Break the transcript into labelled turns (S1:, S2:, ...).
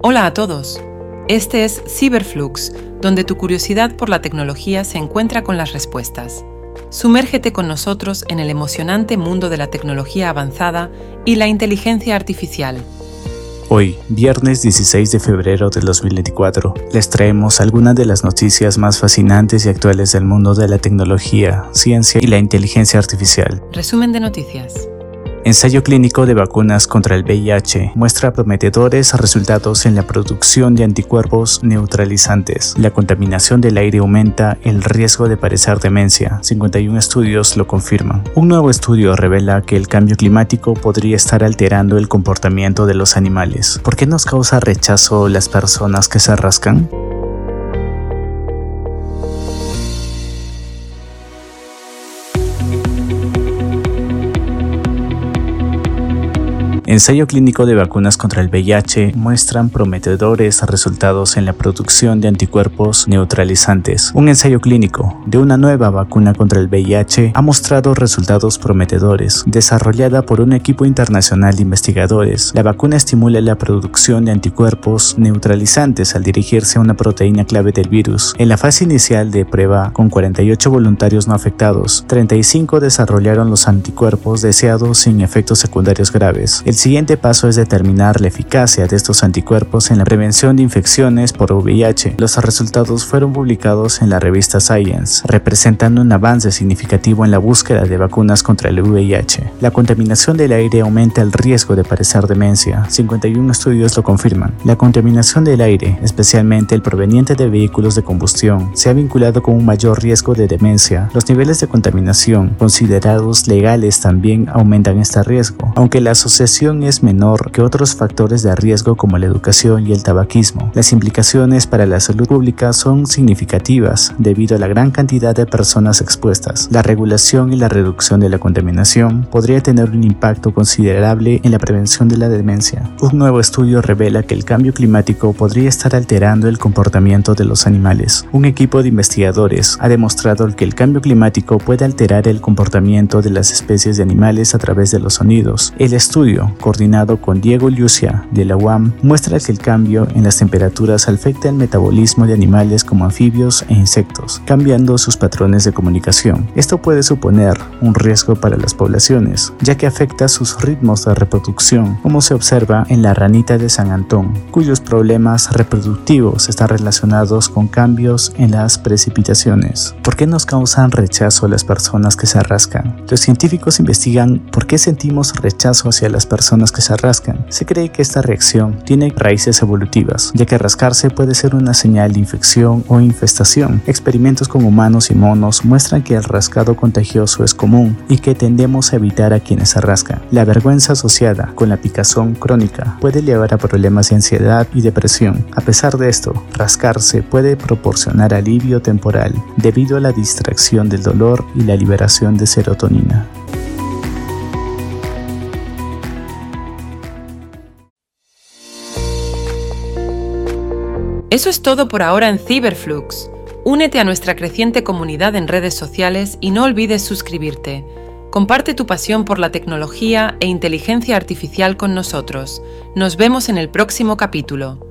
S1: Hola a todos. Este es Cyberflux, donde tu curiosidad por la tecnología se encuentra con las respuestas. Sumérgete con nosotros en el emocionante mundo de la tecnología avanzada y la inteligencia artificial.
S2: Hoy, viernes 16 de febrero del 2024, les traemos algunas de las noticias más fascinantes y actuales del mundo de la tecnología, ciencia y la inteligencia artificial.
S1: Resumen de noticias.
S2: Ensayo clínico de vacunas contra el VIH muestra prometedores resultados en la producción de anticuerpos neutralizantes. La contaminación del aire aumenta el riesgo de padecer demencia. 51 estudios lo confirman. Un nuevo estudio revela que el cambio climático podría estar alterando el comportamiento de los animales. ¿Por qué nos causa rechazo las personas que se rascan? Ensayo clínico de vacunas contra el VIH muestran prometedores resultados en la producción de anticuerpos neutralizantes. Un ensayo clínico de una nueva vacuna contra el VIH ha mostrado resultados prometedores. Desarrollada por un equipo internacional de investigadores, la vacuna estimula la producción de anticuerpos neutralizantes al dirigirse a una proteína clave del virus. En la fase inicial de prueba, con 48 voluntarios no afectados, 35 desarrollaron los anticuerpos deseados sin efectos secundarios graves. Siguiente paso es determinar la eficacia de estos anticuerpos en la prevención de infecciones por VIH. Los resultados fueron publicados en la revista Science, representando un avance significativo en la búsqueda de vacunas contra el VIH. La contaminación del aire aumenta el riesgo de padecer demencia. 51 estudios lo confirman. La contaminación del aire, especialmente el proveniente de vehículos de combustión, se ha vinculado con un mayor riesgo de demencia. Los niveles de contaminación considerados legales también aumentan este riesgo, aunque la asociación es menor que otros factores de riesgo como la educación y el tabaquismo. Las implicaciones para la salud pública son significativas debido a la gran cantidad de personas expuestas. La regulación y la reducción de la contaminación podría tener un impacto considerable en la prevención de la demencia. Un nuevo estudio revela que el cambio climático podría estar alterando el comportamiento de los animales. Un equipo de investigadores ha demostrado que el cambio climático puede alterar el comportamiento de las especies de animales a través de los sonidos. El estudio coordinado con Diego Lucia de la UAM, muestra que el cambio en las temperaturas afecta el metabolismo de animales como anfibios e insectos, cambiando sus patrones de comunicación. Esto puede suponer un riesgo para las poblaciones, ya que afecta sus ritmos de reproducción, como se observa en la ranita de San Antón, cuyos problemas reproductivos están relacionados con cambios en las precipitaciones. ¿Por qué nos causan rechazo las personas que se rascan? Los científicos investigan por qué sentimos rechazo hacia las personas personas que se rascan. Se cree que esta reacción tiene raíces evolutivas, ya que rascarse puede ser una señal de infección o infestación. Experimentos con humanos y monos muestran que el rascado contagioso es común y que tendemos a evitar a quienes se rascan. La vergüenza asociada con la picazón crónica puede llevar a problemas de ansiedad y depresión. A pesar de esto, rascarse puede proporcionar alivio temporal debido a la distracción del dolor y la liberación de serotonina.
S1: Eso es todo por ahora en Cyberflux. Únete a nuestra creciente comunidad en redes sociales y no olvides suscribirte. Comparte tu pasión por la tecnología e inteligencia artificial con nosotros. Nos vemos en el próximo capítulo.